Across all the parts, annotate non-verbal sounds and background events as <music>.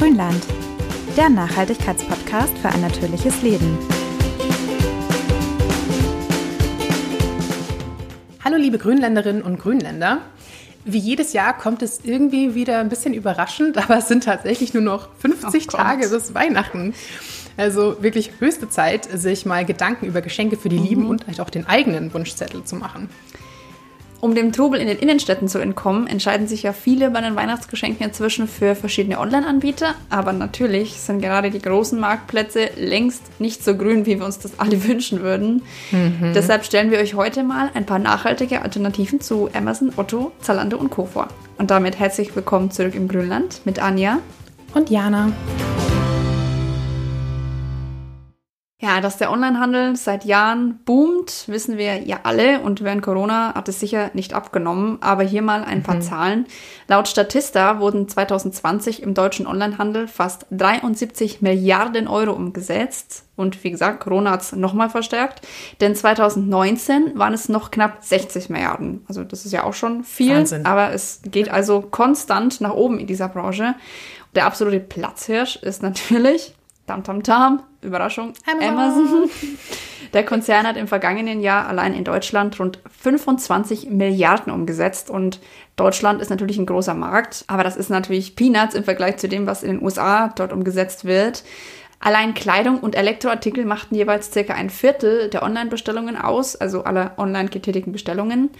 Grünland, der Nachhaltigkeitspodcast für ein natürliches Leben. Hallo liebe Grünländerinnen und Grünländer. Wie jedes Jahr kommt es irgendwie wieder ein bisschen überraschend, aber es sind tatsächlich nur noch 50 oh Tage bis Weihnachten. Also wirklich höchste Zeit, sich mal Gedanken über Geschenke für die Lieben mhm. und vielleicht auch den eigenen Wunschzettel zu machen. Um dem Trubel in den Innenstädten zu entkommen, entscheiden sich ja viele bei den Weihnachtsgeschenken inzwischen für verschiedene Online-Anbieter. Aber natürlich sind gerade die großen Marktplätze längst nicht so grün, wie wir uns das alle <laughs> wünschen würden. Mhm. Deshalb stellen wir euch heute mal ein paar nachhaltige Alternativen zu Amazon, Otto, Zalando und Co. vor. Und damit herzlich willkommen zurück im Grünland mit Anja und Jana. Ja, dass der Onlinehandel seit Jahren boomt, wissen wir ja alle und während Corona hat es sicher nicht abgenommen. Aber hier mal ein paar mhm. Zahlen. Laut Statista wurden 2020 im deutschen Onlinehandel fast 73 Milliarden Euro umgesetzt. Und wie gesagt, Corona hat es nochmal verstärkt. Denn 2019 waren es noch knapp 60 Milliarden. Also das ist ja auch schon viel. Wahnsinn. Aber es geht also konstant nach oben in dieser Branche. Der absolute Platzhirsch ist natürlich Tam Tam Tam, Überraschung, Amazon. Amazon. <laughs> Der Konzern hat im vergangenen Jahr allein in Deutschland rund 25 Milliarden umgesetzt und Deutschland ist natürlich ein großer Markt, aber das ist natürlich Peanuts im Vergleich zu dem, was in den USA dort umgesetzt wird. Allein Kleidung und Elektroartikel machten jeweils circa ein Viertel der Online-Bestellungen aus, also aller online getätigten Bestellungen.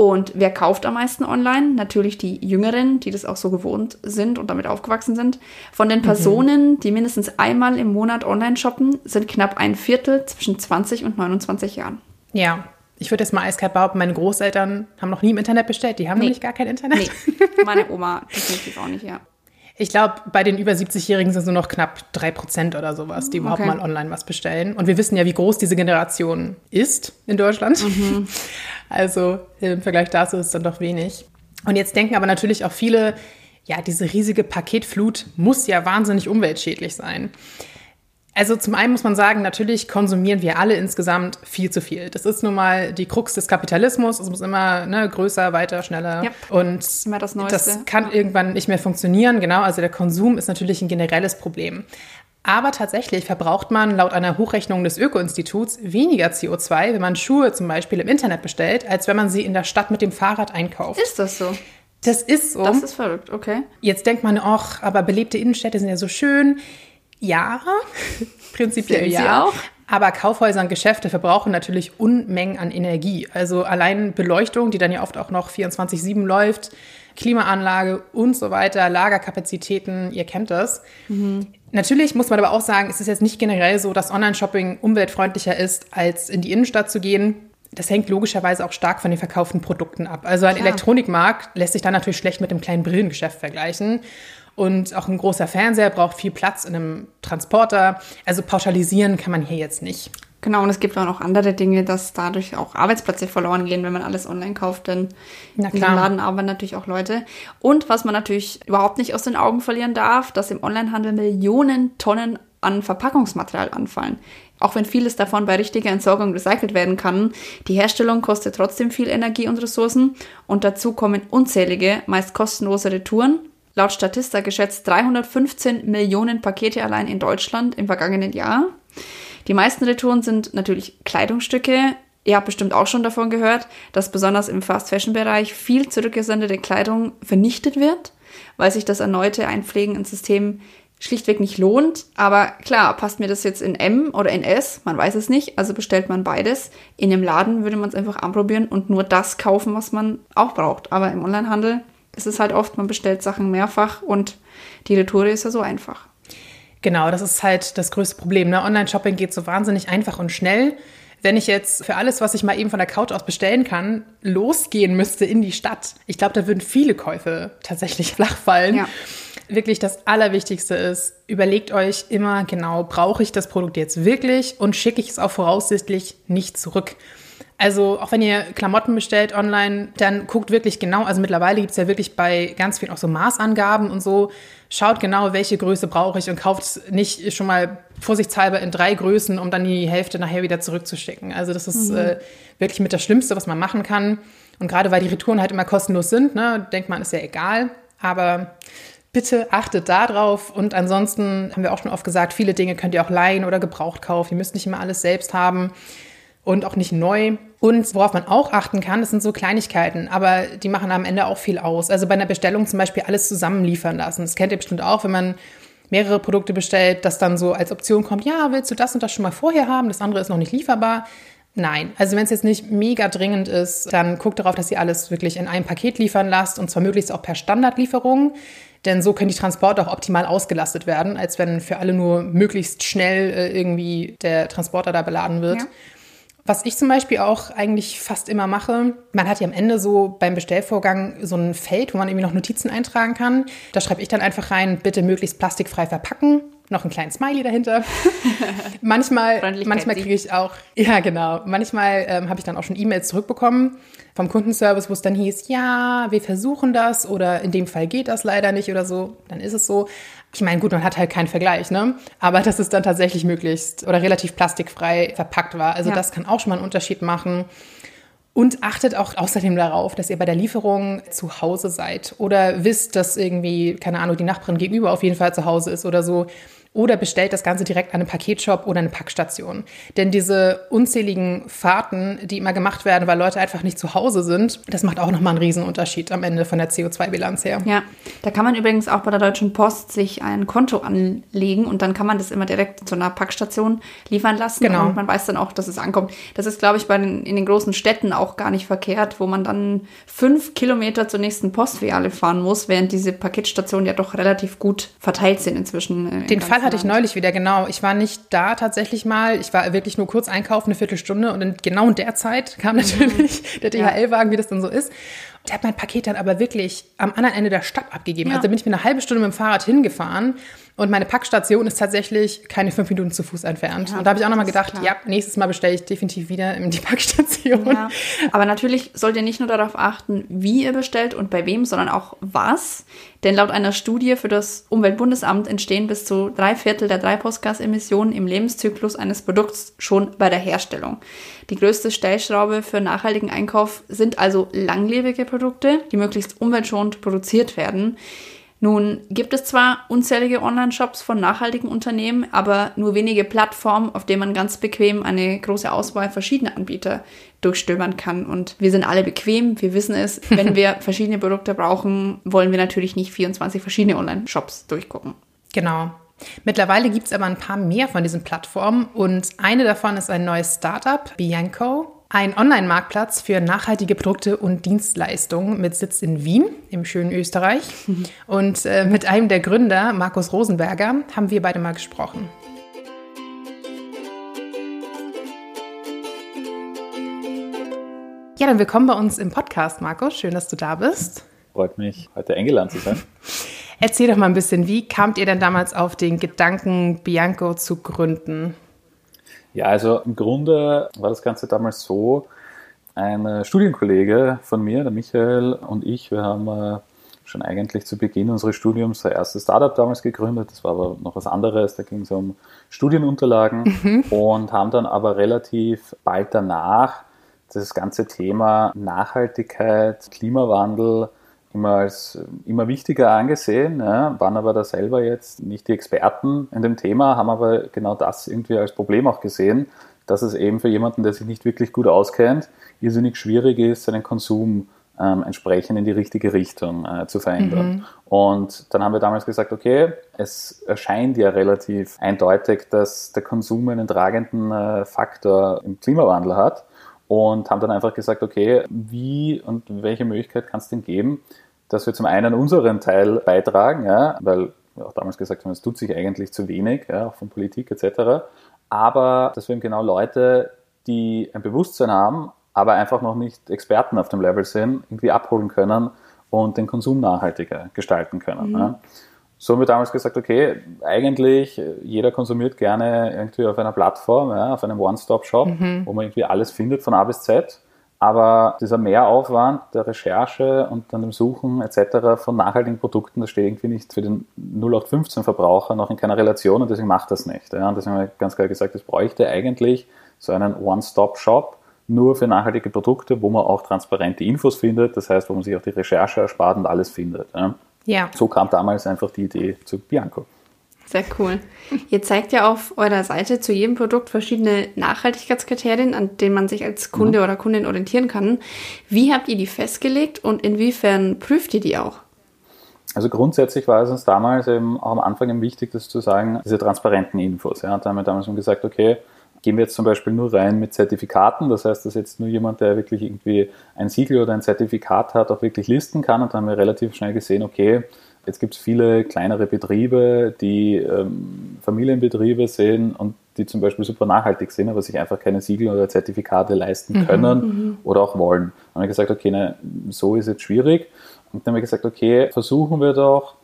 Und wer kauft am meisten online? Natürlich die Jüngeren, die das auch so gewohnt sind und damit aufgewachsen sind. Von den mhm. Personen, mhm. die mindestens einmal im Monat online shoppen, sind knapp ein Viertel zwischen 20 und 29 Jahren. Ja, ich würde jetzt mal eiskalt behaupten, meine Großeltern haben noch nie im Internet bestellt. Die haben nee. nämlich gar kein Internet. Nee. Meine <laughs> Oma definitiv auch nicht, ja. Ich glaube, bei den über 70-Jährigen sind es nur noch knapp 3% oder sowas, die überhaupt okay. mal online was bestellen. Und wir wissen ja, wie groß diese Generation ist in Deutschland. Mhm. <laughs> Also im Vergleich dazu ist es dann doch wenig. Und jetzt denken aber natürlich auch viele, ja, diese riesige Paketflut muss ja wahnsinnig umweltschädlich sein. Also zum einen muss man sagen, natürlich konsumieren wir alle insgesamt viel zu viel. Das ist nun mal die Krux des Kapitalismus. Es muss immer ne, größer, weiter, schneller. Yep. Und immer das, Neueste. das kann ja. irgendwann nicht mehr funktionieren. Genau, also der Konsum ist natürlich ein generelles Problem. Aber tatsächlich verbraucht man laut einer Hochrechnung des Öko-Instituts weniger CO2, wenn man Schuhe zum Beispiel im Internet bestellt, als wenn man sie in der Stadt mit dem Fahrrad einkauft. Ist das so? Das ist so. Das ist verrückt, okay. Jetzt denkt man, ach, aber belebte Innenstädte sind ja so schön. Ja, <laughs> prinzipiell Sind ja. Auch? Aber Kaufhäuser und Geschäfte verbrauchen natürlich Unmengen an Energie. Also allein Beleuchtung, die dann ja oft auch noch 24-7 läuft, Klimaanlage und so weiter, Lagerkapazitäten, ihr kennt das. Mhm. Natürlich muss man aber auch sagen, es ist jetzt nicht generell so, dass Online-Shopping umweltfreundlicher ist, als in die Innenstadt zu gehen. Das hängt logischerweise auch stark von den verkauften Produkten ab. Also ein Klar. Elektronikmarkt lässt sich dann natürlich schlecht mit dem kleinen Brillengeschäft vergleichen. Und auch ein großer Fernseher braucht viel Platz in einem Transporter. Also pauschalisieren kann man hier jetzt nicht. Genau, und es gibt auch noch andere Dinge, dass dadurch auch Arbeitsplätze verloren gehen, wenn man alles online kauft, denn in dem Laden arbeiten natürlich auch Leute. Und was man natürlich überhaupt nicht aus den Augen verlieren darf, dass im Onlinehandel Millionen Tonnen an Verpackungsmaterial anfallen. Auch wenn vieles davon bei richtiger Entsorgung recycelt werden kann, die Herstellung kostet trotzdem viel Energie und Ressourcen und dazu kommen unzählige, meist kostenlose Retouren laut Statista geschätzt 315 Millionen Pakete allein in Deutschland im vergangenen Jahr. Die meisten Retouren sind natürlich Kleidungsstücke. Ihr habt bestimmt auch schon davon gehört, dass besonders im Fast-Fashion-Bereich viel zurückgesendete Kleidung vernichtet wird, weil sich das erneute Einpflegen ins System schlichtweg nicht lohnt. Aber klar, passt mir das jetzt in M oder in S? Man weiß es nicht, also bestellt man beides. In einem Laden würde man es einfach anprobieren und nur das kaufen, was man auch braucht. Aber im Onlinehandel es ist halt oft, man bestellt Sachen mehrfach und die Retour ist ja so einfach. Genau, das ist halt das größte Problem. Ne? Online-Shopping geht so wahnsinnig einfach und schnell. Wenn ich jetzt für alles, was ich mal eben von der Couch aus bestellen kann, losgehen müsste in die Stadt, ich glaube, da würden viele Käufe tatsächlich <laughs> flach fallen. Ja. Wirklich das Allerwichtigste ist, überlegt euch immer genau, brauche ich das Produkt jetzt wirklich und schicke ich es auch voraussichtlich nicht zurück. Also auch wenn ihr Klamotten bestellt online, dann guckt wirklich genau, also mittlerweile gibt es ja wirklich bei ganz vielen auch so Maßangaben und so. Schaut genau, welche Größe brauche ich und kauft nicht schon mal vorsichtshalber in drei Größen, um dann die Hälfte nachher wieder zurückzuschicken. Also das ist mhm. äh, wirklich mit das Schlimmste, was man machen kann. Und gerade weil die Retouren halt immer kostenlos sind, ne, denkt man, ist ja egal. Aber Bitte achtet da drauf. Und ansonsten haben wir auch schon oft gesagt, viele Dinge könnt ihr auch leihen oder gebraucht kaufen. Ihr müsst nicht immer alles selbst haben und auch nicht neu. Und worauf man auch achten kann, das sind so Kleinigkeiten, aber die machen am Ende auch viel aus. Also bei einer Bestellung zum Beispiel alles zusammen liefern lassen. Das kennt ihr bestimmt auch, wenn man mehrere Produkte bestellt, dass dann so als Option kommt, ja, willst du das und das schon mal vorher haben, das andere ist noch nicht lieferbar. Nein, also wenn es jetzt nicht mega dringend ist, dann guckt darauf, dass ihr alles wirklich in einem Paket liefern lasst und zwar möglichst auch per Standardlieferung. Denn so können die Transporte auch optimal ausgelastet werden, als wenn für alle nur möglichst schnell äh, irgendwie der Transporter da beladen wird. Ja. Was ich zum Beispiel auch eigentlich fast immer mache, man hat ja am Ende so beim Bestellvorgang so ein Feld, wo man irgendwie noch Notizen eintragen kann. Da schreibe ich dann einfach rein, bitte möglichst plastikfrei verpacken. Noch einen kleinen Smiley dahinter. <laughs> manchmal manchmal kriege ich auch, ja genau, manchmal ähm, habe ich dann auch schon E-Mails zurückbekommen vom Kundenservice, wo es dann hieß, ja, wir versuchen das oder in dem Fall geht das leider nicht oder so. Dann ist es so. Ich meine, gut, man hat halt keinen Vergleich, ne? Aber dass es dann tatsächlich möglichst oder relativ plastikfrei verpackt war. Also ja. das kann auch schon mal einen Unterschied machen. Und achtet auch außerdem darauf, dass ihr bei der Lieferung zu Hause seid oder wisst, dass irgendwie, keine Ahnung, die Nachbarin gegenüber auf jeden Fall zu Hause ist oder so oder bestellt das Ganze direkt an einem Paketshop oder eine Packstation. Denn diese unzähligen Fahrten, die immer gemacht werden, weil Leute einfach nicht zu Hause sind, das macht auch nochmal einen Riesenunterschied am Ende von der CO2-Bilanz her. Ja, da kann man übrigens auch bei der Deutschen Post sich ein Konto anlegen und dann kann man das immer direkt zu einer Packstation liefern lassen. Genau. Und man weiß dann auch, dass es ankommt. Das ist, glaube ich, bei den, in den großen Städten auch gar nicht verkehrt, wo man dann fünf Kilometer zur nächsten Postfiliale fahren muss, während diese Paketstationen ja doch relativ gut verteilt sind inzwischen. Den Fall Fall hatte ich neulich wieder, genau. Ich war nicht da tatsächlich mal. Ich war wirklich nur kurz einkaufen, eine Viertelstunde. Und in, genau in der Zeit kam mhm. natürlich <laughs> der DHL-Wagen, wie das dann so ist. Der hat mein Paket dann aber wirklich am anderen Ende der Stadt abgegeben. Ja. Also bin ich mir eine halbe Stunde mit dem Fahrrad hingefahren und meine Packstation ist tatsächlich keine fünf Minuten zu Fuß entfernt. Ja, und da habe ich auch nochmal gedacht, ja, nächstes Mal bestelle ich definitiv wieder in die <laughs> Packstation. Ja, aber natürlich sollt ihr nicht nur darauf achten, wie ihr bestellt und bei wem, sondern auch was. Denn laut einer Studie für das Umweltbundesamt entstehen bis zu drei Viertel der Treibhausgasemissionen im Lebenszyklus eines Produkts schon bei der Herstellung. Die größte Stellschraube für nachhaltigen Einkauf sind also langlebige Produkte, die möglichst umweltschonend produziert werden. Nun gibt es zwar unzählige Online-Shops von nachhaltigen Unternehmen, aber nur wenige Plattformen, auf denen man ganz bequem eine große Auswahl verschiedener Anbieter durchstöbern kann. Und wir sind alle bequem, wir wissen es. <laughs> Wenn wir verschiedene Produkte brauchen, wollen wir natürlich nicht 24 verschiedene Online-Shops durchgucken. Genau. Mittlerweile gibt es aber ein paar mehr von diesen Plattformen und eine davon ist ein neues Startup, Bianco. Ein Online-Marktplatz für nachhaltige Produkte und Dienstleistungen mit Sitz in Wien im schönen Österreich. <laughs> Und äh, mit einem der Gründer, Markus Rosenberger, haben wir beide mal gesprochen. Ja, dann willkommen bei uns im Podcast, Markus. Schön, dass du da bist. Freut mich, heute eingeladen zu sein. Erzähl doch mal ein bisschen, wie kamt ihr denn damals auf den Gedanken, Bianco zu gründen? Ja, also im Grunde war das Ganze damals so, ein Studienkollege von mir, der Michael und ich, wir haben äh, schon eigentlich zu Beginn unseres Studiums das erste Startup damals gegründet. Das war aber noch was anderes, da ging es um Studienunterlagen mhm. und haben dann aber relativ bald danach das ganze Thema Nachhaltigkeit, Klimawandel immer als immer wichtiger angesehen, ja, waren aber da selber jetzt nicht die Experten in dem Thema, haben aber genau das irgendwie als Problem auch gesehen, dass es eben für jemanden, der sich nicht wirklich gut auskennt, irrsinnig schwierig ist, seinen Konsum ähm, entsprechend in die richtige Richtung äh, zu verändern. Mhm. Und dann haben wir damals gesagt, okay, es erscheint ja relativ eindeutig, dass der Konsum einen tragenden äh, Faktor im Klimawandel hat und haben dann einfach gesagt, okay, wie und welche Möglichkeit kann es denn geben, dass wir zum einen unseren Teil beitragen, ja, weil wir auch damals gesagt haben, es tut sich eigentlich zu wenig, ja, auch von Politik etc., aber dass wir eben genau Leute, die ein Bewusstsein haben, aber einfach noch nicht Experten auf dem Level sind, irgendwie abholen können und den Konsum nachhaltiger gestalten können. Mhm. Ja. So haben wir damals gesagt, okay, eigentlich jeder konsumiert gerne irgendwie auf einer Plattform, ja, auf einem One-Stop-Shop, mhm. wo man irgendwie alles findet von A bis Z. Aber dieser Mehraufwand der Recherche und dann dem Suchen etc. von nachhaltigen Produkten, das steht irgendwie nicht für den 0815-Verbraucher noch in keiner Relation und deswegen macht das nicht. Ja. Und deswegen haben wir ganz klar gesagt, es bräuchte eigentlich so einen One-Stop-Shop nur für nachhaltige Produkte, wo man auch transparente Infos findet, das heißt, wo man sich auch die Recherche erspart und alles findet. Ja. Ja. So kam damals einfach die Idee zu Bianco. Sehr cool. Ihr zeigt ja auf eurer Seite zu jedem Produkt verschiedene Nachhaltigkeitskriterien, an denen man sich als Kunde mhm. oder Kundin orientieren kann. Wie habt ihr die festgelegt und inwiefern prüft ihr die auch? Also grundsätzlich war es uns damals eben auch am Anfang eben wichtig, das zu sagen, diese transparenten Infos. Ja. Da haben wir damals schon gesagt, okay, gehen wir jetzt zum Beispiel nur rein mit Zertifikaten. Das heißt, dass jetzt nur jemand, der wirklich irgendwie ein Siegel oder ein Zertifikat hat, auch wirklich listen kann. Und dann haben wir relativ schnell gesehen, okay, Jetzt gibt es viele kleinere Betriebe, die ähm, Familienbetriebe sind und die zum Beispiel super nachhaltig sind, aber sich einfach keine Siegel oder Zertifikate leisten mhm, können mhm, oder auch wollen. Dann haben wir gesagt, okay, ne, so ist jetzt schwierig. Und dann haben wir gesagt, okay, versuchen wir doch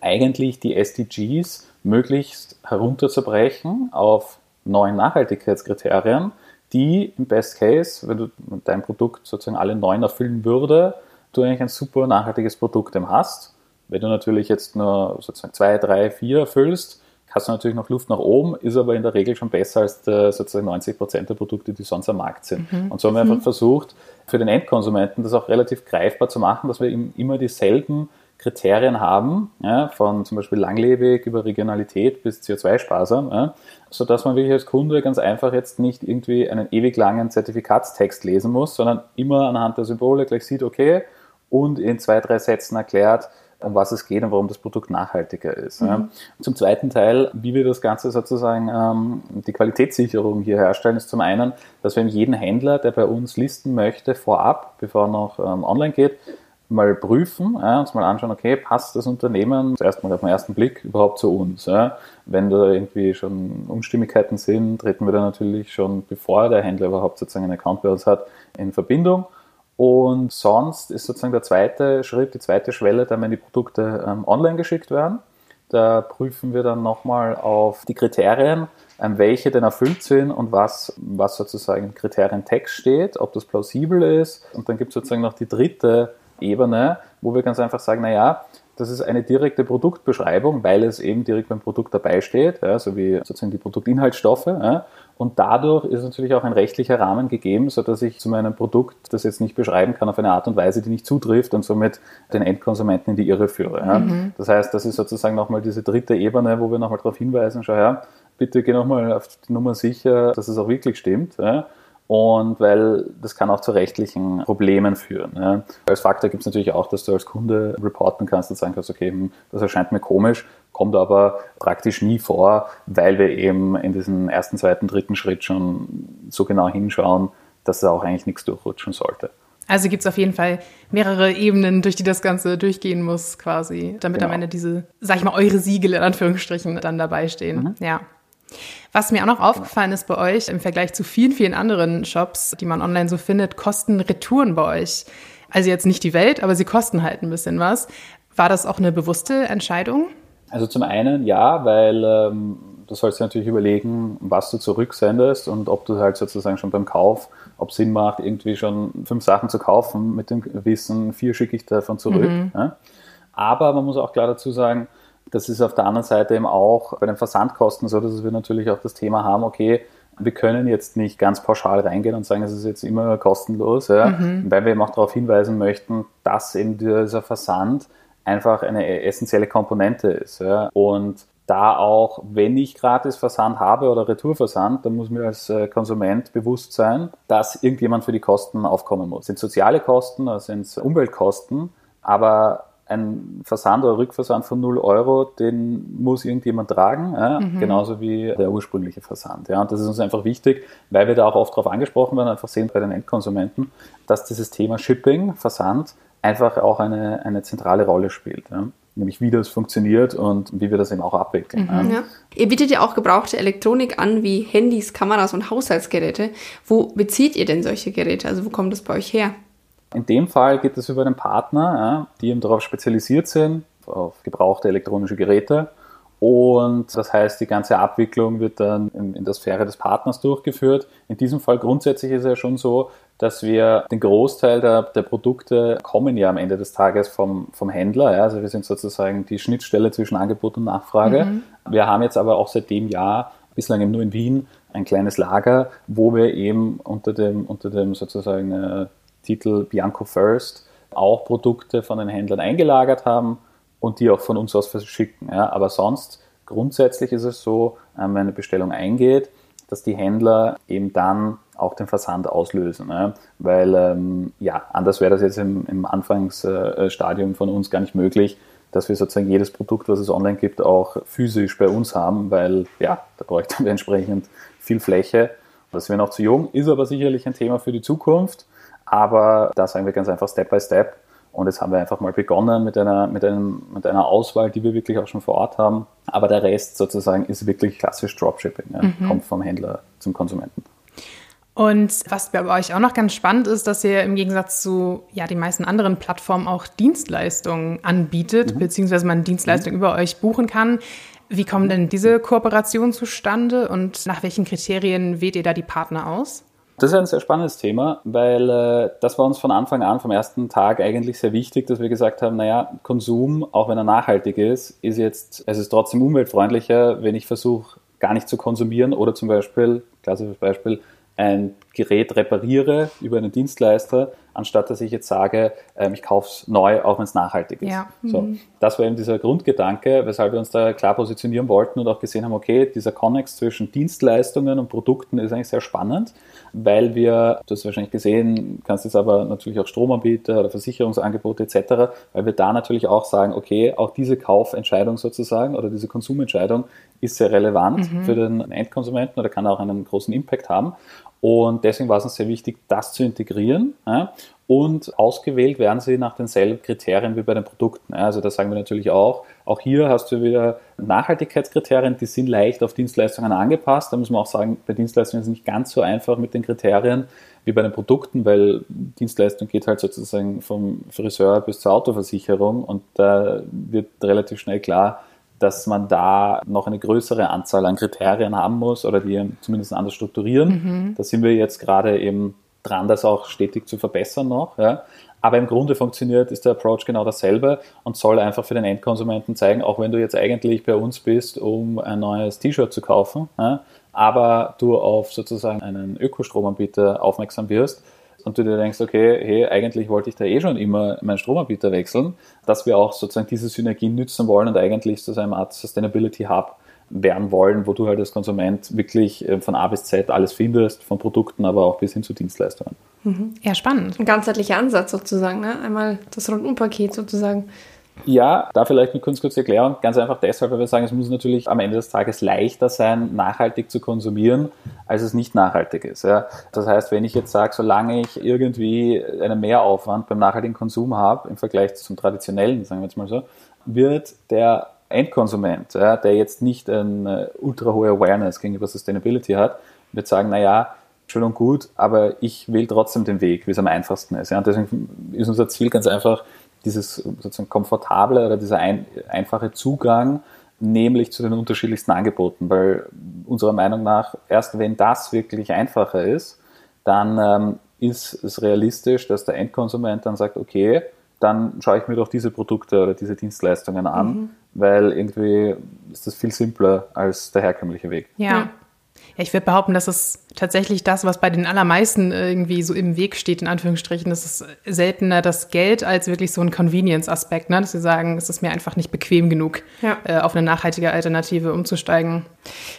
eigentlich die SDGs möglichst herunterzubrechen auf neun Nachhaltigkeitskriterien, die im Best Case, wenn du dein Produkt sozusagen alle neun erfüllen würde, du eigentlich ein super nachhaltiges Produkt hast wenn du natürlich jetzt nur sozusagen zwei, drei, vier erfüllst, hast du natürlich noch Luft nach oben, ist aber in der Regel schon besser als der, sozusagen 90 Prozent der Produkte, die sonst am Markt sind. Mhm. Und so haben wir mhm. einfach versucht, für den Endkonsumenten das auch relativ greifbar zu machen, dass wir ihm immer dieselben Kriterien haben, ja, von zum Beispiel langlebig über Regionalität bis CO2-sparsam, ja, sodass man wirklich als Kunde ganz einfach jetzt nicht irgendwie einen ewig langen Zertifikatstext lesen muss, sondern immer anhand der Symbole gleich sieht, okay, und in zwei, drei Sätzen erklärt, um was es geht und warum das Produkt nachhaltiger ist. Mhm. Zum zweiten Teil, wie wir das Ganze sozusagen ähm, die Qualitätssicherung hier herstellen, ist zum einen, dass wir jeden Händler, der bei uns listen möchte, vorab, bevor er noch ähm, online geht, mal prüfen, ja, uns mal anschauen, okay, passt das Unternehmen zuerst mal auf den ersten Blick überhaupt zu uns? Ja? Wenn da irgendwie schon Unstimmigkeiten sind, treten wir da natürlich schon, bevor der Händler überhaupt sozusagen einen Account bei uns hat, in Verbindung und sonst ist sozusagen der zweite Schritt, die zweite Schwelle, dann wenn die Produkte ähm, online geschickt werden. Da prüfen wir dann nochmal auf die Kriterien, ähm, welche denn erfüllt sind und was, was sozusagen im Kriterientext steht, ob das plausibel ist. Und dann gibt es sozusagen noch die dritte Ebene, wo wir ganz einfach sagen, naja, das ist eine direkte Produktbeschreibung, weil es eben direkt beim Produkt dabei steht, ja, so wie sozusagen die Produktinhaltsstoffe. Ja. Und dadurch ist natürlich auch ein rechtlicher Rahmen gegeben, sodass ich zu meinem Produkt das jetzt nicht beschreiben kann auf eine Art und Weise, die nicht zutrifft und somit den Endkonsumenten in die Irre führe. Ja. Mhm. Das heißt, das ist sozusagen nochmal diese dritte Ebene, wo wir nochmal darauf hinweisen, schau her, bitte geh nochmal auf die Nummer sicher, dass es auch wirklich stimmt. Ja. Und weil das kann auch zu rechtlichen Problemen führen. Ja. Als Faktor gibt es natürlich auch, dass du als Kunde reporten kannst und sagen kannst, okay, hm, das erscheint mir komisch, kommt aber praktisch nie vor, weil wir eben in diesem ersten, zweiten, dritten Schritt schon so genau hinschauen, dass da auch eigentlich nichts durchrutschen sollte. Also gibt es auf jeden Fall mehrere Ebenen, durch die das Ganze durchgehen muss, quasi, damit genau. am Ende diese, sag ich mal, eure Siegel in Anführungsstrichen dann dabei stehen. Mhm. Ja. Was mir auch noch aufgefallen ist bei euch im Vergleich zu vielen, vielen anderen Shops, die man online so findet, kosten Retouren bei euch. Also jetzt nicht die Welt, aber sie kosten halt ein bisschen was. War das auch eine bewusste Entscheidung? Also zum einen ja, weil ähm, du sollst dir natürlich überlegen, was du zurücksendest und ob du halt sozusagen schon beim Kauf, ob es Sinn macht, irgendwie schon fünf Sachen zu kaufen mit dem Wissen, vier schicke ich davon zurück. Mhm. Ja? Aber man muss auch klar dazu sagen, das ist auf der anderen Seite eben auch bei den Versandkosten so, dass wir natürlich auch das Thema haben, okay, wir können jetzt nicht ganz pauschal reingehen und sagen, es ist jetzt immer kostenlos, ja, mhm. weil wir eben auch darauf hinweisen möchten, dass eben dieser Versand einfach eine essentielle Komponente ist. Ja. Und da auch, wenn ich gratis Versand habe oder Retourversand, dann muss mir als äh, Konsument bewusst sein, dass irgendjemand für die Kosten aufkommen muss. Sind soziale Kosten oder sind es Umweltkosten, aber ein Versand oder Rückversand von 0 Euro, den muss irgendjemand tragen, ja? mhm. genauso wie der ursprüngliche Versand. Ja? Und das ist uns einfach wichtig, weil wir da auch oft darauf angesprochen werden, einfach sehen bei den Endkonsumenten, dass dieses Thema Shipping, Versand einfach auch eine, eine zentrale Rolle spielt. Ja? Nämlich wie das funktioniert und wie wir das eben auch abwickeln. Mhm, ja. Ihr bietet ja auch gebrauchte Elektronik an, wie Handys, Kameras und Haushaltsgeräte. Wo bezieht ihr denn solche Geräte? Also wo kommt das bei euch her? In dem Fall geht es über einen Partner, die eben darauf spezialisiert sind, auf gebrauchte elektronische Geräte. Und das heißt, die ganze Abwicklung wird dann in, in der Sphäre des Partners durchgeführt. In diesem Fall grundsätzlich ist es ja schon so, dass wir den Großteil der, der, Produkte kommen ja am Ende des Tages vom, vom Händler. Ja. Also wir sind sozusagen die Schnittstelle zwischen Angebot und Nachfrage. Mhm. Wir haben jetzt aber auch seit dem Jahr, bislang eben nur in Wien, ein kleines Lager, wo wir eben unter dem, unter dem sozusagen äh, Titel Bianco First auch Produkte von den Händlern eingelagert haben und die auch von uns aus verschicken. Ja. Aber sonst grundsätzlich ist es so, ähm, wenn eine Bestellung eingeht, dass die Händler eben dann auch den Versand auslösen. Ja. Weil ähm, ja, anders wäre das jetzt im, im Anfangsstadium von uns gar nicht möglich, dass wir sozusagen jedes Produkt, was es online gibt, auch physisch bei uns haben, weil ja, da bräuchten wir entsprechend viel Fläche. Das wäre noch zu jung, ist aber sicherlich ein Thema für die Zukunft. Aber da sagen wir ganz einfach Step by Step. Und jetzt haben wir einfach mal begonnen mit einer, mit, einem, mit einer Auswahl, die wir wirklich auch schon vor Ort haben. Aber der Rest sozusagen ist wirklich klassisch Dropshipping, ja, mhm. kommt vom Händler zum Konsumenten. Und was bei euch auch noch ganz spannend ist, dass ihr im Gegensatz zu ja, den meisten anderen Plattformen auch Dienstleistungen anbietet, mhm. beziehungsweise man Dienstleistungen mhm. über euch buchen kann. Wie kommen denn diese Kooperationen zustande und nach welchen Kriterien wählt ihr da die Partner aus? Das ist ein sehr spannendes Thema, weil äh, das war uns von Anfang an, vom ersten Tag eigentlich sehr wichtig, dass wir gesagt haben, naja, Konsum, auch wenn er nachhaltig ist, ist jetzt, es ist trotzdem umweltfreundlicher, wenn ich versuche, gar nicht zu konsumieren oder zum Beispiel, klassisches Beispiel, ein Gerät repariere über einen Dienstleister, anstatt dass ich jetzt sage, ähm, ich kaufe es neu, auch wenn es nachhaltig ist. Ja. So, mhm. das war eben dieser Grundgedanke, weshalb wir uns da klar positionieren wollten und auch gesehen haben, okay, dieser Connex zwischen Dienstleistungen und Produkten ist eigentlich sehr spannend, weil wir, du hast wahrscheinlich gesehen, kannst jetzt aber natürlich auch Stromanbieter oder Versicherungsangebote etc., weil wir da natürlich auch sagen, okay, auch diese Kaufentscheidung sozusagen oder diese Konsumentscheidung ist sehr relevant mhm. für den Endkonsumenten oder kann auch einen großen Impact haben. Und deswegen war es uns sehr wichtig, das zu integrieren. Ja? Und ausgewählt werden sie nach denselben Kriterien wie bei den Produkten. Also da sagen wir natürlich auch, auch hier hast du wieder Nachhaltigkeitskriterien, die sind leicht auf Dienstleistungen angepasst. Da muss man auch sagen, bei Dienstleistungen ist es nicht ganz so einfach mit den Kriterien wie bei den Produkten, weil Dienstleistung geht halt sozusagen vom Friseur bis zur Autoversicherung und da wird relativ schnell klar, dass man da noch eine größere Anzahl an Kriterien haben muss oder die zumindest anders strukturieren. Mhm. Da sind wir jetzt gerade eben dran, das auch stetig zu verbessern noch. Ja. Aber im Grunde funktioniert, ist der Approach genau dasselbe und soll einfach für den Endkonsumenten zeigen, auch wenn du jetzt eigentlich bei uns bist, um ein neues T-Shirt zu kaufen, ja, aber du auf sozusagen einen Ökostromanbieter aufmerksam wirst, und du dir denkst, okay, hey, eigentlich wollte ich da eh schon immer meinen Stromanbieter wechseln, dass wir auch sozusagen diese Synergien nützen wollen und eigentlich zu so einer Art Sustainability Hub werden wollen, wo du halt als Konsument wirklich äh, von A bis Z alles findest, von Produkten, aber auch bis hin zu Dienstleistungen. Mhm. Ja, spannend. Ein ganzheitlicher Ansatz sozusagen, ne? einmal das Rundumpaket sozusagen. Ja, da vielleicht eine kurz, kurze Erklärung. Ganz einfach deshalb, weil wir sagen, es muss natürlich am Ende des Tages leichter sein, nachhaltig zu konsumieren, als es nicht nachhaltig ist. Ja. Das heißt, wenn ich jetzt sage, solange ich irgendwie einen Mehraufwand beim nachhaltigen Konsum habe im Vergleich zum traditionellen, sagen wir jetzt mal so, wird der Endkonsument, ja, der jetzt nicht eine ultra hohe Awareness gegenüber Sustainability hat, wird sagen, naja, schön und gut, aber ich wähle trotzdem den Weg, wie es am einfachsten ist. Ja. Und deswegen ist unser Ziel ganz einfach, dieses sozusagen komfortable oder dieser ein, einfache Zugang, nämlich zu den unterschiedlichsten Angeboten, weil unserer Meinung nach, erst wenn das wirklich einfacher ist, dann ähm, ist es realistisch, dass der Endkonsument dann sagt, okay, dann schaue ich mir doch diese Produkte oder diese Dienstleistungen an, mhm. weil irgendwie ist das viel simpler als der herkömmliche Weg. Ja. Ja, ich würde behaupten, das ist tatsächlich das, was bei den allermeisten irgendwie so im Weg steht, in Anführungsstrichen. Das ist seltener das Geld als wirklich so ein Convenience-Aspekt, ne? dass sie sagen, es ist mir einfach nicht bequem genug, ja. äh, auf eine nachhaltige Alternative umzusteigen.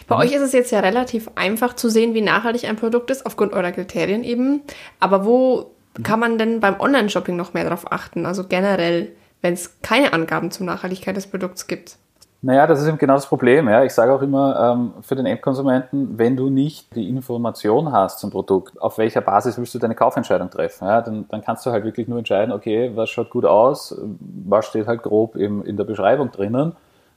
Bei euch ist es jetzt ja relativ einfach zu sehen, wie nachhaltig ein Produkt ist, aufgrund eurer Kriterien eben. Aber wo kann man denn beim Online-Shopping noch mehr darauf achten? Also generell, wenn es keine Angaben zur Nachhaltigkeit des Produkts gibt. Naja, das ist eben genau das Problem. Ja. Ich sage auch immer ähm, für den Endkonsumenten, wenn du nicht die Information hast zum Produkt, auf welcher Basis willst du deine Kaufentscheidung treffen, ja, dann, dann kannst du halt wirklich nur entscheiden, okay, was schaut gut aus, was steht halt grob eben in der Beschreibung drinnen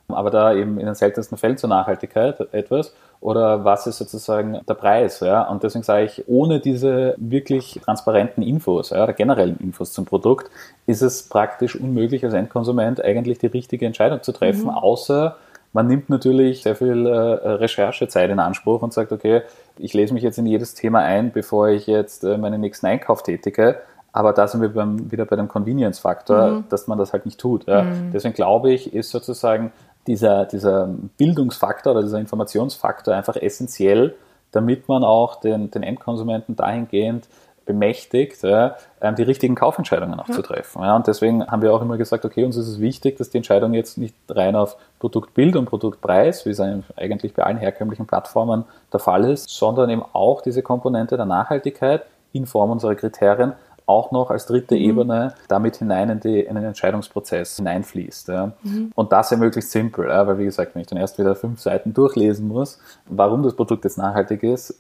aber da eben in den seltensten Fällen zur Nachhaltigkeit etwas oder was ist sozusagen der Preis? Ja? Und deswegen sage ich, ohne diese wirklich transparenten Infos ja, oder generellen Infos zum Produkt ist es praktisch unmöglich als Endkonsument eigentlich die richtige Entscheidung zu treffen, mhm. außer man nimmt natürlich sehr viel äh, Recherchezeit in Anspruch und sagt, okay, ich lese mich jetzt in jedes Thema ein, bevor ich jetzt äh, meinen nächsten Einkauf tätige. Aber da sind wir beim, wieder bei dem Convenience-Faktor, mhm. dass man das halt nicht tut. Ja. Mhm. Deswegen glaube ich, ist sozusagen dieser, dieser Bildungsfaktor oder dieser Informationsfaktor einfach essentiell, damit man auch den, den Endkonsumenten dahingehend bemächtigt, ja, ähm, die richtigen Kaufentscheidungen auch ja. zu treffen. Ja, und deswegen haben wir auch immer gesagt, okay, uns ist es wichtig, dass die Entscheidung jetzt nicht rein auf Produktbild und Produktpreis, wie es eigentlich bei allen herkömmlichen Plattformen der Fall ist, sondern eben auch diese Komponente der Nachhaltigkeit in Form unserer Kriterien auch noch als dritte mhm. Ebene damit hinein in, die, in den Entscheidungsprozess hineinfließt. Ja. Mhm. Und das ja möglichst simpel, ja, weil wie gesagt, wenn ich dann erst wieder fünf Seiten durchlesen muss, warum das Produkt jetzt nachhaltig ist,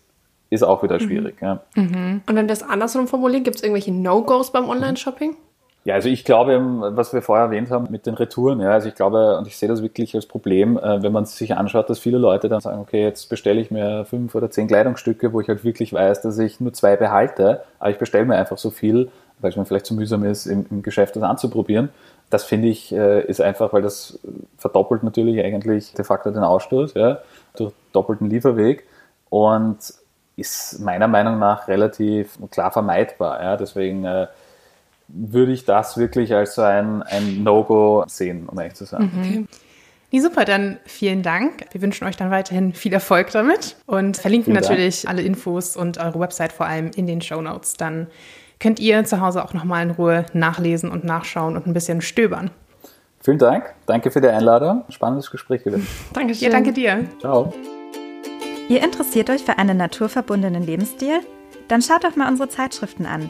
ist auch wieder mhm. schwierig. Mhm. Ja. Und wenn das andersrum formuliert, gibt es irgendwelche No-Gos beim Online-Shopping? Ja, also ich glaube, was wir vorher erwähnt haben mit den Retouren, ja, also ich glaube, und ich sehe das wirklich als Problem, äh, wenn man sich anschaut, dass viele Leute dann sagen, okay, jetzt bestelle ich mir fünf oder zehn Kleidungsstücke, wo ich halt wirklich weiß, dass ich nur zwei behalte, aber ich bestelle mir einfach so viel, weil es mir vielleicht zu mühsam ist, im, im Geschäft das anzuprobieren. Das finde ich, äh, ist einfach, weil das verdoppelt natürlich eigentlich de facto den Ausstoß, ja, durch doppelten Lieferweg und ist meiner Meinung nach relativ klar vermeidbar, ja, deswegen, äh, würde ich das wirklich als so ein, ein No-Go sehen, um ehrlich zu sein. Mhm. Nee, super, dann vielen Dank. Wir wünschen euch dann weiterhin viel Erfolg damit und verlinken vielen natürlich Dank. alle Infos und eure Website vor allem in den Show Notes. Dann könnt ihr zu Hause auch nochmal in Ruhe nachlesen und nachschauen und ein bisschen stöbern. Vielen Dank. Danke für die Einladung. Spannendes Gespräch gewesen. <laughs> Dankeschön. Ja, danke dir. Ciao. Ihr interessiert euch für einen naturverbundenen Lebensstil? Dann schaut doch mal unsere Zeitschriften an.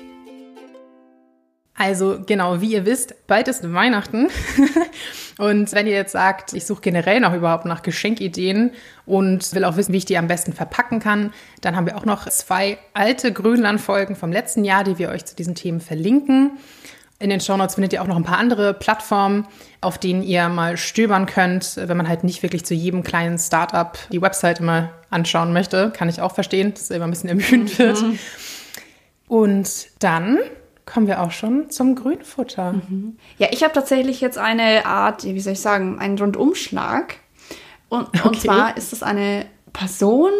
Also genau, wie ihr wisst, bald ist Weihnachten. <laughs> und wenn ihr jetzt sagt, ich suche generell noch überhaupt nach Geschenkideen und will auch wissen, wie ich die am besten verpacken kann, dann haben wir auch noch zwei alte Grünland-Folgen vom letzten Jahr, die wir euch zu diesen Themen verlinken. In den Shownotes findet ihr auch noch ein paar andere Plattformen, auf denen ihr mal stöbern könnt, wenn man halt nicht wirklich zu jedem kleinen Startup die Website immer anschauen möchte. Kann ich auch verstehen, dass es immer ein bisschen ermüdend wird. Mhm. Und dann kommen wir auch schon zum Grünfutter. Mhm. Ja, ich habe tatsächlich jetzt eine Art, wie soll ich sagen, einen Rundumschlag. Und, okay. und zwar ist es eine Person,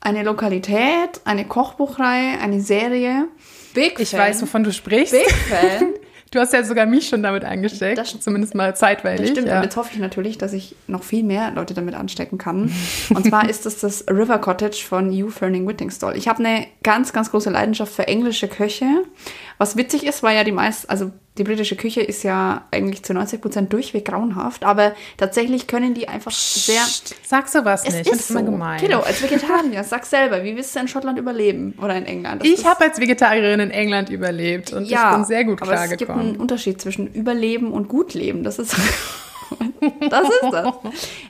eine Lokalität, eine Kochbuchreihe, eine Serie. Big ich Fan. weiß, wovon du sprichst. Big Fan. <laughs> Du hast ja sogar mich schon damit angesteckt, das, zumindest mal zeitweilig. Das stimmt, ja. und jetzt hoffe ich natürlich, dass ich noch viel mehr Leute damit anstecken kann. Und zwar ist es das River Cottage von Hugh Ferning Whittingstall. Ich habe eine ganz, ganz große Leidenschaft für englische Köche. Was witzig ist, weil ja die meisten, also die britische Küche ist ja eigentlich zu 90 Prozent durchweg grauenhaft, aber tatsächlich können die einfach sehr. Sag sowas es nicht, ist so. gemein. Kilo, als Vegetarier, sag selber, wie willst du in Schottland überleben oder in England? Das ich habe als Vegetarierin in England überlebt und ja, ich bin sehr gut klargekommen. Aber es gibt einen Unterschied zwischen Überleben und Gutleben. Das ist. <laughs> das ist das.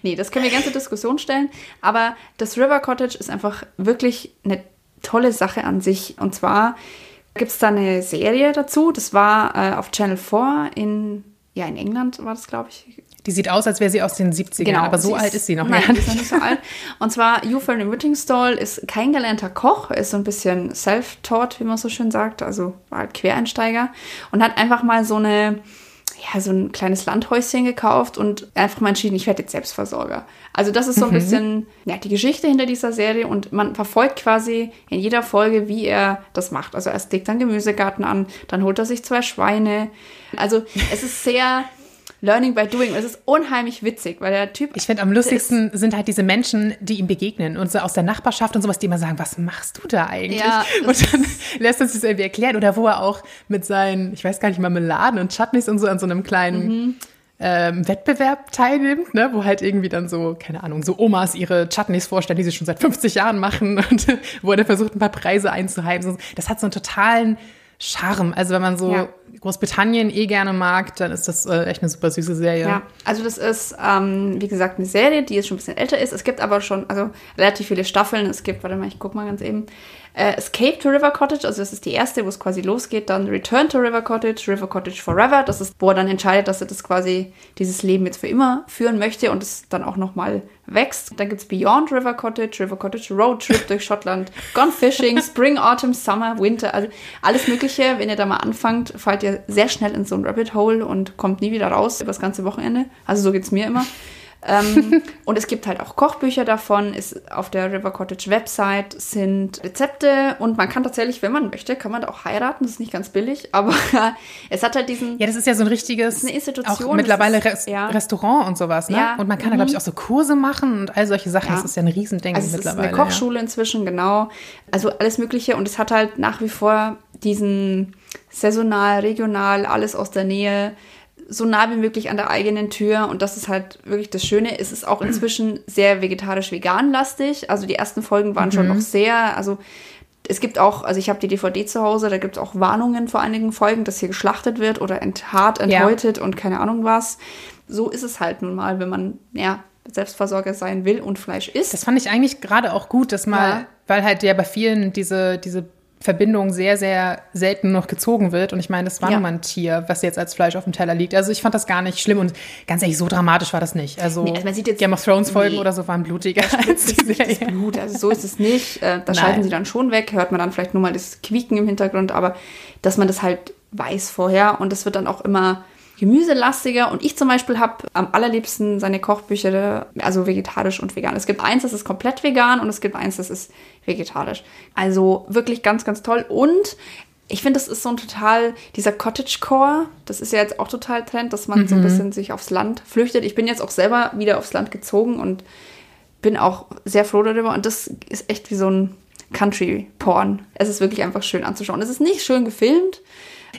Nee, das können wir ganze Diskussion stellen. Aber das River Cottage ist einfach wirklich eine tolle Sache an sich. Und zwar gibt es da eine Serie dazu. Das war äh, auf Channel 4 in, ja, in England war das, glaube ich. Die sieht aus, als wäre sie aus den 70ern, genau, aber so alt ist sie noch nein, nicht. ist nicht so alt. Und zwar Fernie Whittingstall ist kein gelernter Koch, ist so ein bisschen self-taught, wie man so schön sagt, also war halt Quereinsteiger und hat einfach mal so eine ja, so ein kleines Landhäuschen gekauft und einfach mal entschieden, ich werde jetzt Selbstversorger. Also das ist so ein mhm. bisschen ja, die Geschichte hinter dieser Serie und man verfolgt quasi in jeder Folge, wie er das macht. Also erst legt er einen Gemüsegarten an, dann holt er sich zwei Schweine. Also es ist sehr Learning by Doing. Und es ist unheimlich witzig, weil der Typ. Ich finde, am lustigsten sind halt diese Menschen, die ihm begegnen und so aus der Nachbarschaft und sowas, die immer sagen, was machst du da eigentlich? Ja, <laughs> und dann lässt er sich das irgendwie erklären. Oder wo er auch mit seinen, ich weiß gar nicht, Marmeladen und Chutneys und so an so einem kleinen. Mhm. Ähm, Wettbewerb teilnimmt, ne, wo halt irgendwie dann so, keine Ahnung, so Omas ihre Chutneys vorstellen, die sie schon seit 50 Jahren machen <laughs> und wo er dann versucht, ein paar Preise einzuheimsen. Das hat so einen totalen Charme. Also wenn man so ja. Großbritannien eh gerne mag, dann ist das äh, echt eine super süße Serie. Ja, also das ist, ähm, wie gesagt, eine Serie, die jetzt schon ein bisschen älter ist. Es gibt aber schon, also relativ viele Staffeln. Es gibt, warte mal, ich guck mal ganz eben. Äh, Escape to River Cottage, also das ist die erste, wo es quasi losgeht. Dann Return to River Cottage, River Cottage Forever. Das ist, wo er dann entscheidet, dass er das quasi, dieses Leben jetzt für immer führen möchte und es dann auch nochmal wächst. Dann gibt es Beyond River Cottage, River Cottage Road Trip durch Schottland, Gone Fishing, Spring, Autumn, Summer, Winter, also alles Mögliche. Wenn ihr da mal anfangt, fallt ihr sehr schnell in so ein Rabbit Hole und kommt nie wieder raus über das ganze Wochenende. Also so geht es mir immer. Ähm, <laughs> und es gibt halt auch Kochbücher davon. Ist auf der River Cottage Website sind Rezepte und man kann tatsächlich, wenn man möchte, kann man da auch heiraten. Das ist nicht ganz billig, aber <laughs> es hat halt diesen. Ja, das ist ja so ein richtiges. Eine Institution. Auch mittlerweile ist, Res ja. Restaurant und sowas, ne? Ja. Und man kann da, glaube ich, mhm. auch so Kurse machen und all solche Sachen. Ja. Das ist ja ein Riesending also mittlerweile. Es ist eine Kochschule inzwischen, genau. Also alles Mögliche und es hat halt nach wie vor diesen saisonal, regional, alles aus der Nähe so nah wie möglich an der eigenen Tür. Und das ist halt wirklich das Schöne. Es ist auch inzwischen sehr vegetarisch-vegan-lastig. Also die ersten Folgen waren mhm. schon noch sehr, also es gibt auch, also ich habe die DVD zu Hause, da gibt es auch Warnungen vor einigen Folgen, dass hier geschlachtet wird oder enthaart, enthäutet ja. und keine Ahnung was. So ist es halt nun mal, wenn man, ja, Selbstversorger sein will und Fleisch isst. Das fand ich eigentlich gerade auch gut, dass mal, ja. weil halt ja bei vielen diese, diese Verbindung sehr, sehr selten noch gezogen wird. Und ich meine, das war ja. nun mal ein Tier, was jetzt als Fleisch auf dem Teller liegt. Also ich fand das gar nicht schlimm und ganz ehrlich, so dramatisch war das nicht. Also, nee, also man sieht jetzt, Game of Thrones Folgen nee, oder so waren blutiger als die Serie. Blut, also so ist es nicht. Äh, da schalten sie dann schon weg, hört man dann vielleicht nur mal das Quieken im Hintergrund, aber dass man das halt weiß vorher und das wird dann auch immer gemüselastiger. Und ich zum Beispiel habe am allerliebsten seine Kochbücher, also vegetarisch und vegan. Es gibt eins, das ist komplett vegan und es gibt eins, das ist vegetarisch. Also wirklich ganz, ganz toll. Und ich finde, das ist so ein total, dieser Cottagecore, das ist ja jetzt auch total Trend, dass man mhm. so ein mhm. bisschen sich aufs Land flüchtet. Ich bin jetzt auch selber wieder aufs Land gezogen und bin auch sehr froh darüber. Und das ist echt wie so ein Country-Porn. Es ist wirklich einfach schön anzuschauen. Es ist nicht schön gefilmt.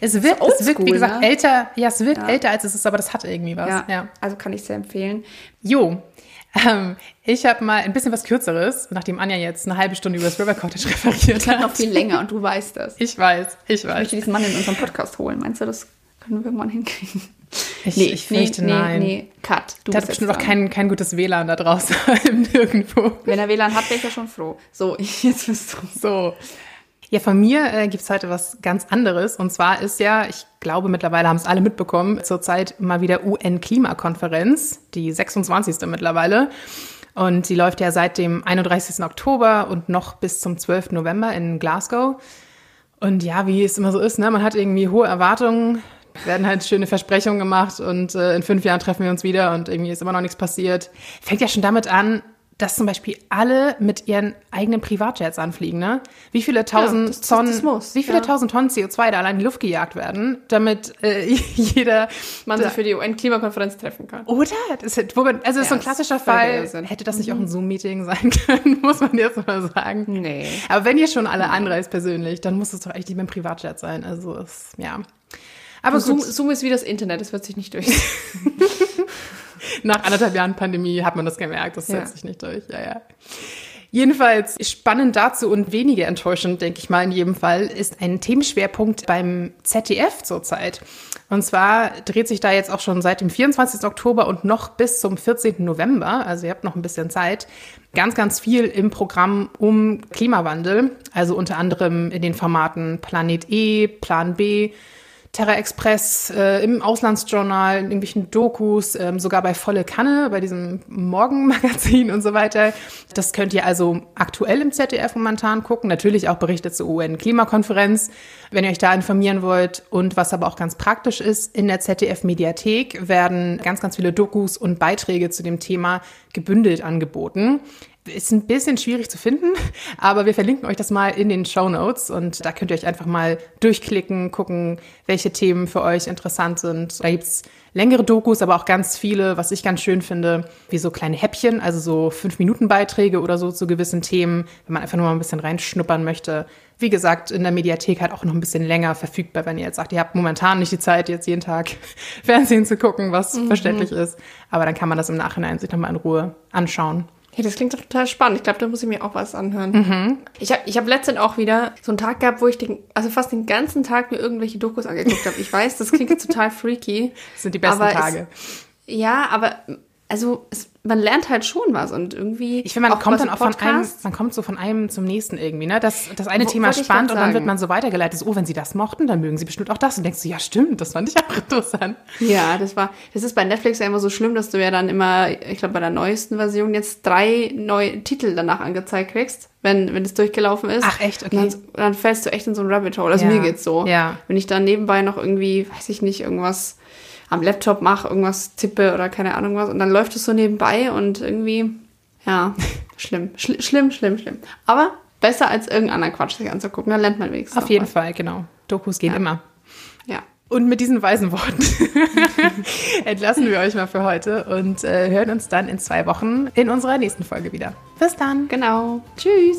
Es wirkt, es wirkt wie gesagt, ne? älter. Ja, es wirkt ja. älter, als es ist, aber das hat irgendwie was. Ja, ja. also kann ich sehr empfehlen. Jo, ähm, ich habe mal ein bisschen was Kürzeres, nachdem Anja jetzt eine halbe Stunde über das River Cottage <laughs> referiert hat. noch viel länger und du weißt das. Ich weiß, ich weiß. Ich möchte diesen Mann in unseren Podcast holen. Meinst du, das können wir irgendwann hinkriegen? Ich, nee, ich fürchte, nee, nein. Nee, nee, cut. Du da hat bestimmt auch kein, kein gutes WLAN da draußen <laughs> nirgendwo. Wenn er WLAN hat, wäre ich ja schon froh. So, <laughs> jetzt bist du. So. Ja, von mir äh, gibt es heute was ganz anderes. Und zwar ist ja, ich glaube, mittlerweile haben es alle mitbekommen, zurzeit mal wieder UN-Klimakonferenz, die 26. mittlerweile. Und die läuft ja seit dem 31. Oktober und noch bis zum 12. November in Glasgow. Und ja, wie es immer so ist, ne? man hat irgendwie hohe Erwartungen, werden halt schöne Versprechungen gemacht und äh, in fünf Jahren treffen wir uns wieder und irgendwie ist immer noch nichts passiert. Fängt ja schon damit an, dass zum Beispiel alle mit ihren eigenen Privatjets anfliegen, ne? Wie viele tausend ja, das, Tonnen, das, das wie viele ja. tausend Tonnen CO2 da allein in die Luft gejagt werden, damit äh, <laughs> jeder man sich für die UN-Klimakonferenz treffen kann. Oder? Das ist, wo man, also das ist so ein klassischer Fall. Hätte das nicht mhm. auch ein Zoom-Meeting sein <laughs> können, muss man jetzt mal sagen. Nee. Aber wenn ihr schon alle anreist persönlich, dann muss es doch echt nicht mit dem Privatjet sein. Also es, ja. Aber Zoom, Zoom ist wie das Internet, das wird sich nicht <laughs> durch. Nach anderthalb Jahren Pandemie hat man das gemerkt, das setzt ja. sich nicht durch. Ja, ja. Jedenfalls spannend dazu und weniger enttäuschend, denke ich mal in jedem Fall, ist ein Themenschwerpunkt beim ZDF zurzeit. Und zwar dreht sich da jetzt auch schon seit dem 24. Oktober und noch bis zum 14. November, also ihr habt noch ein bisschen Zeit, ganz, ganz viel im Programm um Klimawandel. Also unter anderem in den Formaten Planet E, Plan B, Terra Express, äh, im Auslandsjournal, in irgendwelchen Dokus, ähm, sogar bei Volle Kanne, bei diesem Morgenmagazin <laughs> und so weiter. Das könnt ihr also aktuell im ZDF momentan gucken. Natürlich auch berichtet zur UN-Klimakonferenz, wenn ihr euch da informieren wollt. Und was aber auch ganz praktisch ist, in der ZDF-Mediathek werden ganz, ganz viele Dokus und Beiträge zu dem Thema gebündelt angeboten. Ist ein bisschen schwierig zu finden, aber wir verlinken euch das mal in den Show Notes und da könnt ihr euch einfach mal durchklicken, gucken, welche Themen für euch interessant sind. Da gibt's längere Dokus, aber auch ganz viele, was ich ganz schön finde, wie so kleine Häppchen, also so fünf Minuten Beiträge oder so zu gewissen Themen, wenn man einfach nur mal ein bisschen reinschnuppern möchte. Wie gesagt, in der Mediathek halt auch noch ein bisschen länger verfügbar, wenn ihr jetzt sagt, ihr habt momentan nicht die Zeit, jetzt jeden Tag <laughs> Fernsehen zu gucken, was mhm. verständlich ist. Aber dann kann man das im Nachhinein sich nochmal in Ruhe anschauen. Hey, das klingt doch total spannend. Ich glaube, da muss ich mir auch was anhören. Mhm. Ich habe ich hab letztens auch wieder so einen Tag gehabt, wo ich den, also fast den ganzen Tag mir irgendwelche Dokus angeguckt habe. Ich weiß, das klingt total freaky. Das sind die besten Tage. Es, ja, aber also es, man lernt halt schon was und irgendwie. Ich finde, man kommt dann auch von einem, man kommt so von einem zum nächsten irgendwie, ne? Das, das eine Wo, Thema spannend und dann wird man so weitergeleitet. Oh, wenn sie das mochten, dann mögen sie bestimmt auch das. Und denkst du, ja, stimmt, das fand ich auch <laughs> interessant. Ja, das war, das ist bei Netflix ja immer so schlimm, dass du ja dann immer, ich glaube, bei der neuesten Version jetzt drei neue Titel danach angezeigt kriegst, wenn, wenn es durchgelaufen ist. Ach, echt? Okay. Dann, dann fällst du echt in so ein Rabbit Hole. Also ja. mir geht's so. Ja. Wenn ich dann nebenbei noch irgendwie, weiß ich nicht, irgendwas am Laptop mache, irgendwas tippe oder keine Ahnung was und dann läuft es so nebenbei und irgendwie, ja, <laughs> schlimm, Schli schlimm, schlimm, schlimm. Aber besser als irgendeinen anderen Quatsch sich anzugucken, dann lernt man wenigstens. Auf jeden was. Fall, genau. Dokus gehen ja. immer. Ja. Und mit diesen weisen Worten <laughs> entlassen wir euch mal für heute und äh, hören uns dann in zwei Wochen in unserer nächsten Folge wieder. Bis dann. Genau. Tschüss.